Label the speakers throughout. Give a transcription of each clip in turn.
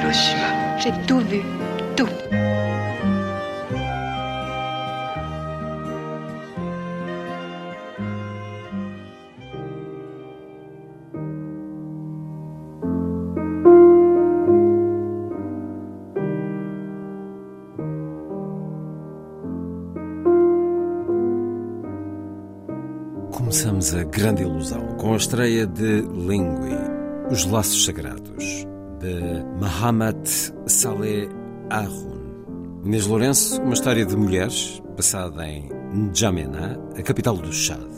Speaker 1: Hiroshima.
Speaker 2: J'ai tout vu, tout.
Speaker 3: Começamos a grande ilusão com a estreia de Lingui, Os Laços Sagrados, de Mahamat Saleh Arun. Inês Lourenço, uma história de mulheres passada em N'Djamena, a capital do Chad.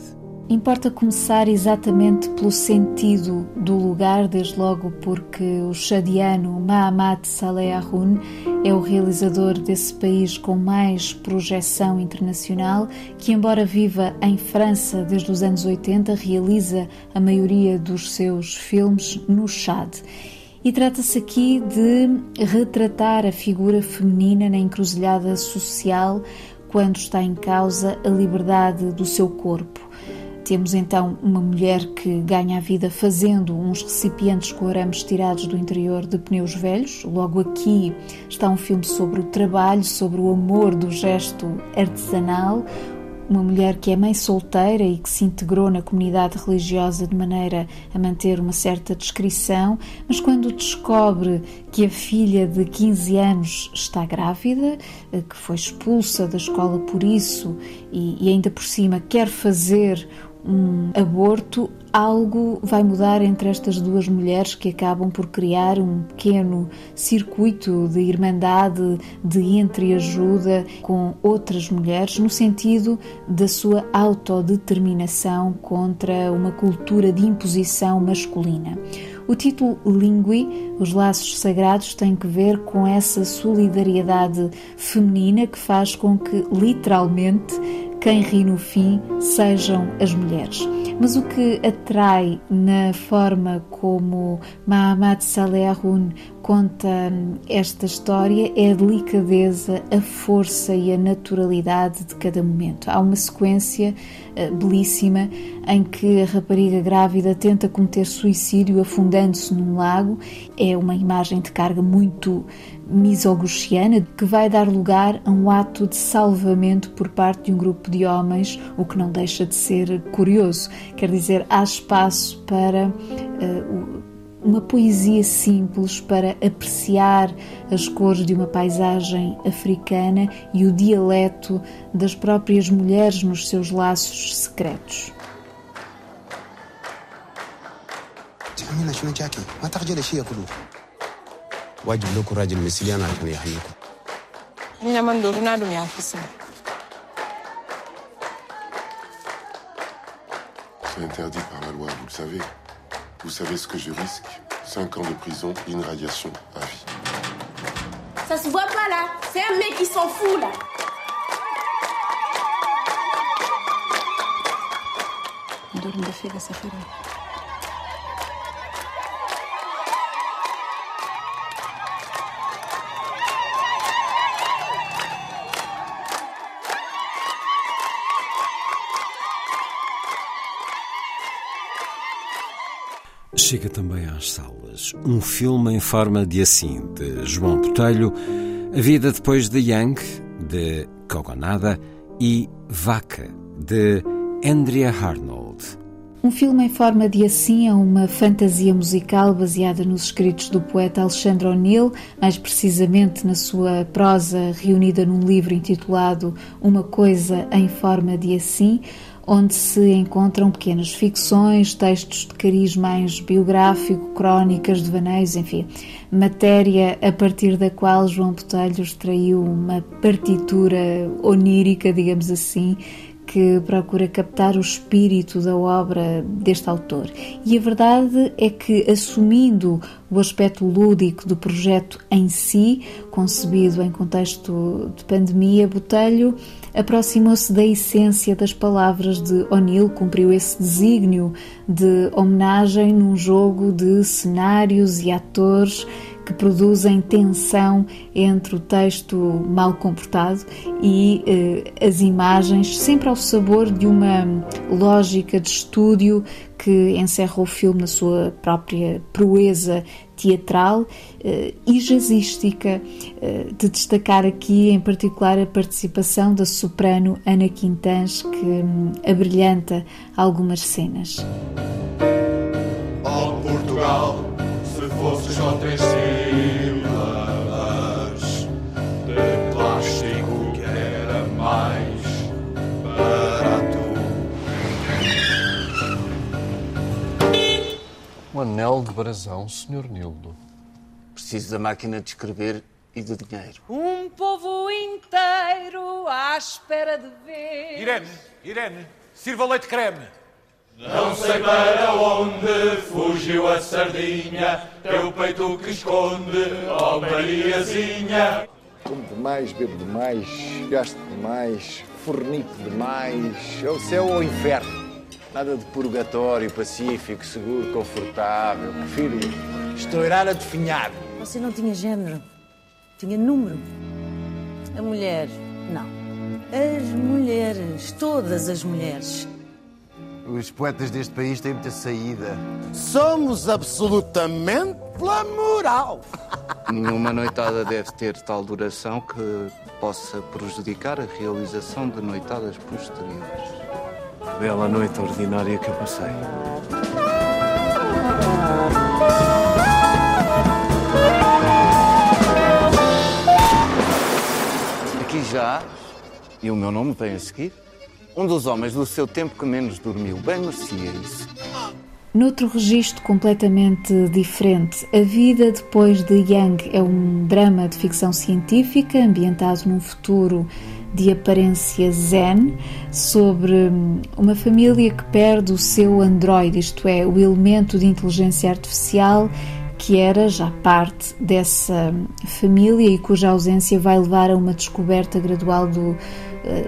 Speaker 4: Importa começar exatamente pelo sentido do lugar, desde logo porque o chadiano Mahamat Saleh Arun é o realizador desse país com mais projeção internacional, que, embora viva em França desde os anos 80, realiza a maioria dos seus filmes no Chad. E trata-se aqui de retratar a figura feminina na encruzilhada social quando está em causa a liberdade do seu corpo. Temos então uma mulher que ganha a vida fazendo uns recipientes com arames tirados do interior de pneus velhos. Logo aqui está um filme sobre o trabalho, sobre o amor do gesto artesanal. Uma mulher que é mãe solteira e que se integrou na comunidade religiosa de maneira a manter uma certa descrição, mas quando descobre que a filha de 15 anos está grávida, que foi expulsa da escola por isso e, e ainda por cima quer fazer um aborto, algo vai mudar entre estas duas mulheres que acabam por criar um pequeno circuito de irmandade, de entreajuda com outras mulheres, no sentido da sua autodeterminação contra uma cultura de imposição masculina. O título Lingui, Os Laços Sagrados, tem que ver com essa solidariedade feminina que faz com que, literalmente, quem ri no fim sejam as mulheres. Mas o que atrai na forma como Mahamat Saleh Arun conta esta história é a delicadeza, a força e a naturalidade de cada momento. Há uma sequência uh, belíssima em que a rapariga grávida tenta cometer suicídio afundando-se num lago. É uma imagem de carga muito misogustiana que vai dar lugar a um ato de salvamento por parte de um grupo de homens, o que não deixa de ser curioso. Quer dizer, há espaço para uh, uma poesia simples para apreciar as cores de uma paisagem africana e o dialeto das próprias mulheres nos seus laços secretos.
Speaker 5: تعملنا شنو جاكي ما تخجل شيء كله واجب لكم راجل مثلي انا عشان يحميكم
Speaker 6: Ina man dori na dum ya fi sa.
Speaker 7: C'est interdit par la loi, vous le savez. Vous savez ce que je risque? 5 ans de prison, une radiation à vie.
Speaker 8: Ça se voit pas là. C'est un mec qui s'en fout là.
Speaker 6: Dori da figa safira.
Speaker 3: Chega também às salas um filme em forma de assim, de João Botelho, A Vida Depois de Yang, de Kogonada, e Vaca, de Andrea Arnold.
Speaker 4: Um filme em forma de assim é uma fantasia musical baseada nos escritos do poeta Alexandre O'Neill, mais precisamente na sua prosa reunida num livro intitulado Uma Coisa em Forma de Assim, onde se encontram pequenas ficções, textos de cariz mais biográfico, crónicas, devaneios, enfim, matéria a partir da qual João Botelho extraiu uma partitura onírica, digamos assim, que procura captar o espírito da obra deste autor. E a verdade é que, assumindo o aspecto lúdico do projeto em si, concebido em contexto de pandemia, Botelho aproximou-se da essência das palavras de O'Neill, cumpriu esse desígnio de homenagem num jogo de cenários e atores que produzem tensão entre o texto mal comportado e eh, as imagens, sempre ao sabor de uma lógica de estúdio que encerra o filme na sua própria proeza teatral eh, e jazzística. Eh, de destacar aqui em particular a participação da soprano Ana Quintans, que hum, abrilhanta algumas cenas.
Speaker 2: Oh, Portugal, se fosse só três
Speaker 9: anel de brasão, Sr. Nildo.
Speaker 10: Preciso da máquina de escrever e do dinheiro.
Speaker 11: Um povo inteiro à espera de ver.
Speaker 12: Irene, Irene, sirva leite creme.
Speaker 2: Não sei para onde fugiu a sardinha, teu peito que esconde, ó oh Mariazinha.
Speaker 13: Como demais, bebo demais, gasto demais, fornico demais, é o céu ou o inferno. Nada de purgatório, pacífico, seguro, confortável. Prefiro estourar a definhar.
Speaker 14: Você não tinha género, tinha número. A mulher, não. As mulheres, todas as mulheres.
Speaker 13: Os poetas deste país têm muita saída.
Speaker 15: Somos absolutamente pela moral.
Speaker 10: Nenhuma noitada deve ter tal duração que possa prejudicar a realização de noitadas posteriores.
Speaker 13: Bela noite ordinária que eu passei.
Speaker 10: Aqui já, e o meu nome vem a seguir, um dos homens do seu tempo que menos dormiu. Bem merecia isso.
Speaker 4: Noutro registro completamente diferente, A Vida Depois de Young é um drama de ficção científica ambientado num futuro de aparência zen sobre hum, uma família que perde o seu androide, isto é, o elemento de inteligência artificial que era já parte dessa hum, família e cuja ausência vai levar a uma descoberta gradual do uh,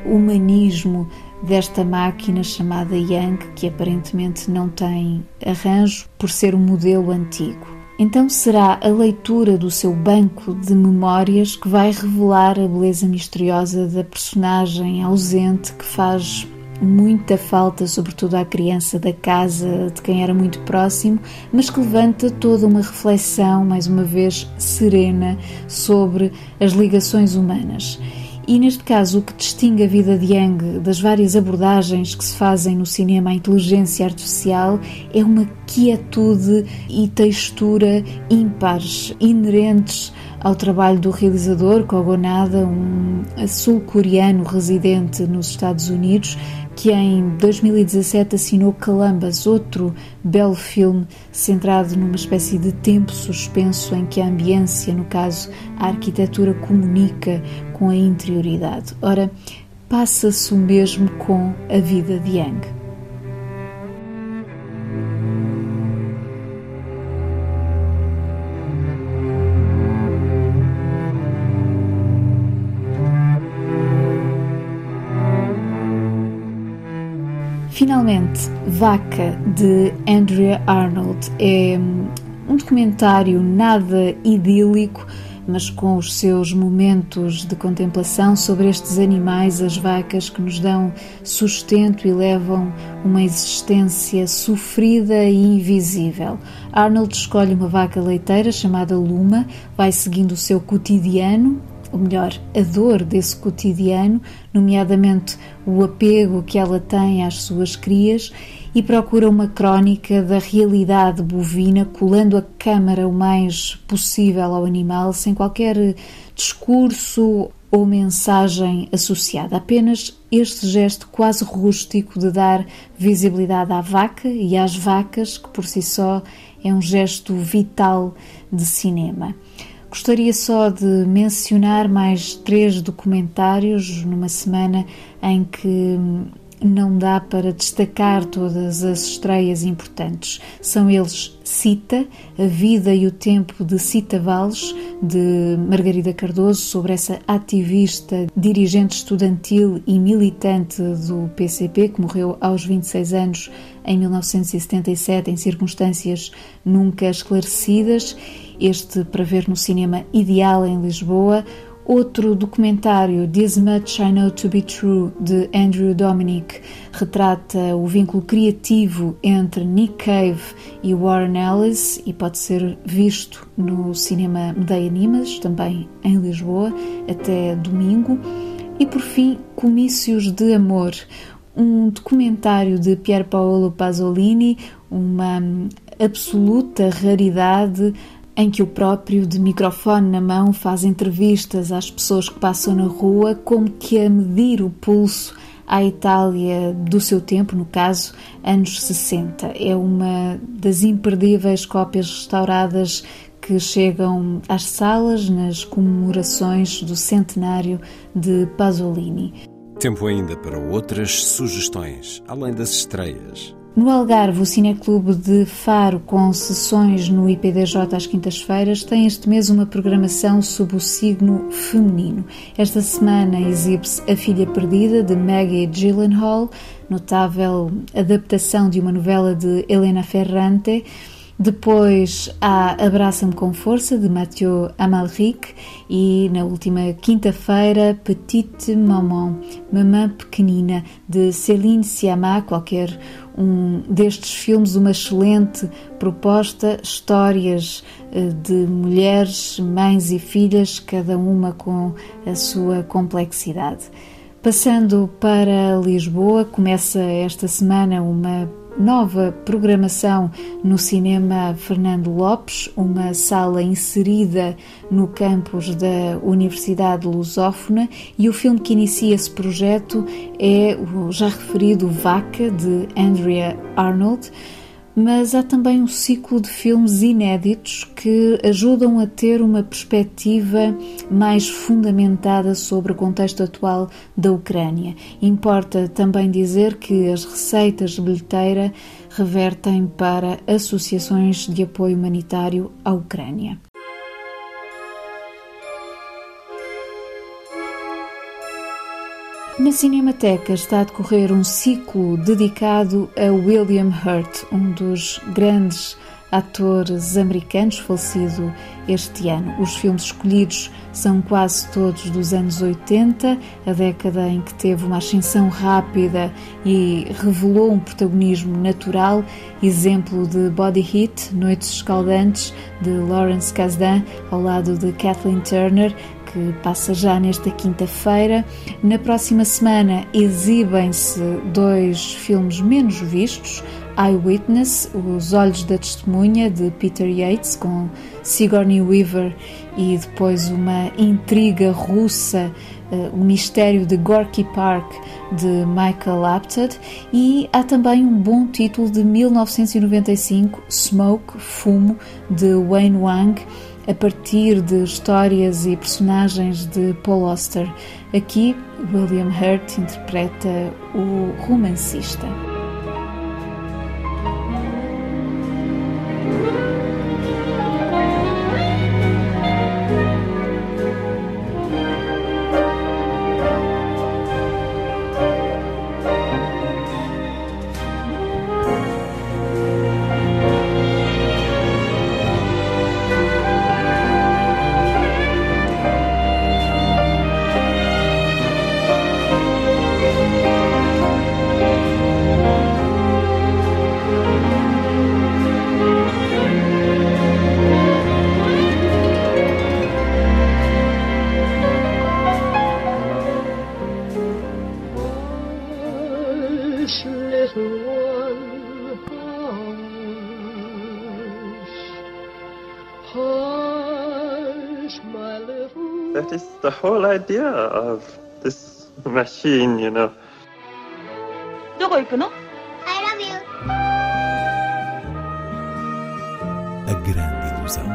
Speaker 4: humanismo desta máquina chamada Yang, que aparentemente não tem arranjo por ser um modelo antigo. Então será a leitura do seu banco de memórias que vai revelar a beleza misteriosa da personagem ausente que faz muita falta, sobretudo à criança da casa de quem era muito próximo, mas que levanta toda uma reflexão, mais uma vez serena, sobre as ligações humanas. E neste caso, o que distingue a vida de Yang das várias abordagens que se fazem no cinema à inteligência artificial é uma quietude e textura ímpares, inerentes ao trabalho do realizador Kogonada, um sul-coreano residente nos Estados Unidos, que em 2017 assinou Calambas, outro belo filme centrado numa espécie de tempo suspenso em que a ambiência, no caso a arquitetura, comunica com a interioridade. Ora, passa-se o mesmo com a vida de Yang. Finalmente, Vaca, de Andrea Arnold, é um documentário nada idílico, mas com os seus momentos de contemplação sobre estes animais, as vacas, que nos dão sustento e levam uma existência sofrida e invisível. Arnold escolhe uma vaca leiteira chamada Luma, vai seguindo o seu cotidiano, ou melhor, a dor desse cotidiano, nomeadamente o apego que ela tem às suas crias, e procura uma crónica da realidade bovina, colando a câmara o mais possível ao animal, sem qualquer discurso ou mensagem associada, apenas este gesto quase rústico de dar visibilidade à vaca e às vacas, que por si só é um gesto vital de cinema. Gostaria só de mencionar mais três documentários numa semana em que não dá para destacar todas as estreias importantes. São eles Cita, A Vida e o Tempo de Cita Valles, de Margarida Cardoso, sobre essa ativista, dirigente estudantil e militante do PCP, que morreu aos 26 anos em 1977 em circunstâncias nunca esclarecidas. Este para ver no cinema Ideal em Lisboa, Outro documentário, This Much I Know to Be True, de Andrew Dominic, retrata o vínculo criativo entre Nick Cave e Warren Ellis e pode ser visto no cinema Medeia Animas, também em Lisboa, até domingo. E por fim, Comícios de Amor, um documentário de Pier Paolo Pasolini, uma absoluta raridade em que o próprio, de microfone na mão, faz entrevistas às pessoas que passam na rua, como que a medir o pulso à Itália do seu tempo, no caso, anos 60. É uma das imperdíveis cópias restauradas que chegam às salas nas comemorações do centenário de Pasolini.
Speaker 3: Tempo ainda para outras sugestões, além das estreias.
Speaker 4: No Algarve, o Cineclube de Faro, com sessões no IPDJ às quintas-feiras, tem este mês uma programação sob o signo feminino. Esta semana exibe-se A Filha Perdida, de Maggie Gyllenhaal, notável adaptação de uma novela de Helena Ferrante, depois há Abraça-me com Força, de Mathieu Amalric, e na última quinta-feira, Petite Maman, Mamã Pequenina, de Céline Sciamma, qualquer um destes filmes, uma excelente proposta, histórias eh, de mulheres, mães e filhas, cada uma com a sua complexidade. Passando para Lisboa, começa esta semana uma nova programação no cinema Fernando Lopes, uma sala inserida no campus da Universidade Lusófona, e o filme que inicia esse projeto é o já referido Vaca, de Andrea Arnold mas há também um ciclo de filmes inéditos que ajudam a ter uma perspectiva mais fundamentada sobre o contexto atual da Ucrânia. Importa também dizer que as receitas de bilheteira revertem para associações de apoio humanitário à Ucrânia. Na Cinemateca está a decorrer um ciclo dedicado a William Hurt, um dos grandes atores americanos falecido este ano. Os filmes escolhidos são quase todos dos anos 80, a década em que teve uma ascensão rápida e revelou um protagonismo natural, exemplo de Body Heat, Noites Escaldantes, de Lawrence Kasdan, ao lado de Kathleen Turner, que passa já nesta quinta-feira. Na próxima semana exibem-se dois filmes menos vistos. Eyewitness, Os Olhos da Testemunha, de Peter Yates, com Sigourney Weaver, e depois uma intriga russa, uh, O Mistério de Gorky Park, de Michael Apted. E há também um bom título de 1995, Smoke, Fumo, de Wayne Wang a partir de histórias e personagens de Paul Auster. Aqui, William Hurt interpreta o romancista.
Speaker 16: that is the whole idea of this machine, you know.
Speaker 8: I love you.
Speaker 3: A.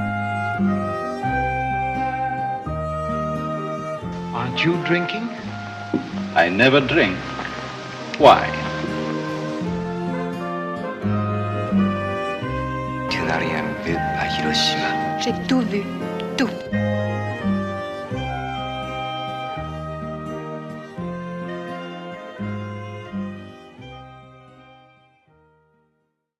Speaker 17: Aren't you drinking? I never drink. Why?
Speaker 2: J'ai tout vu.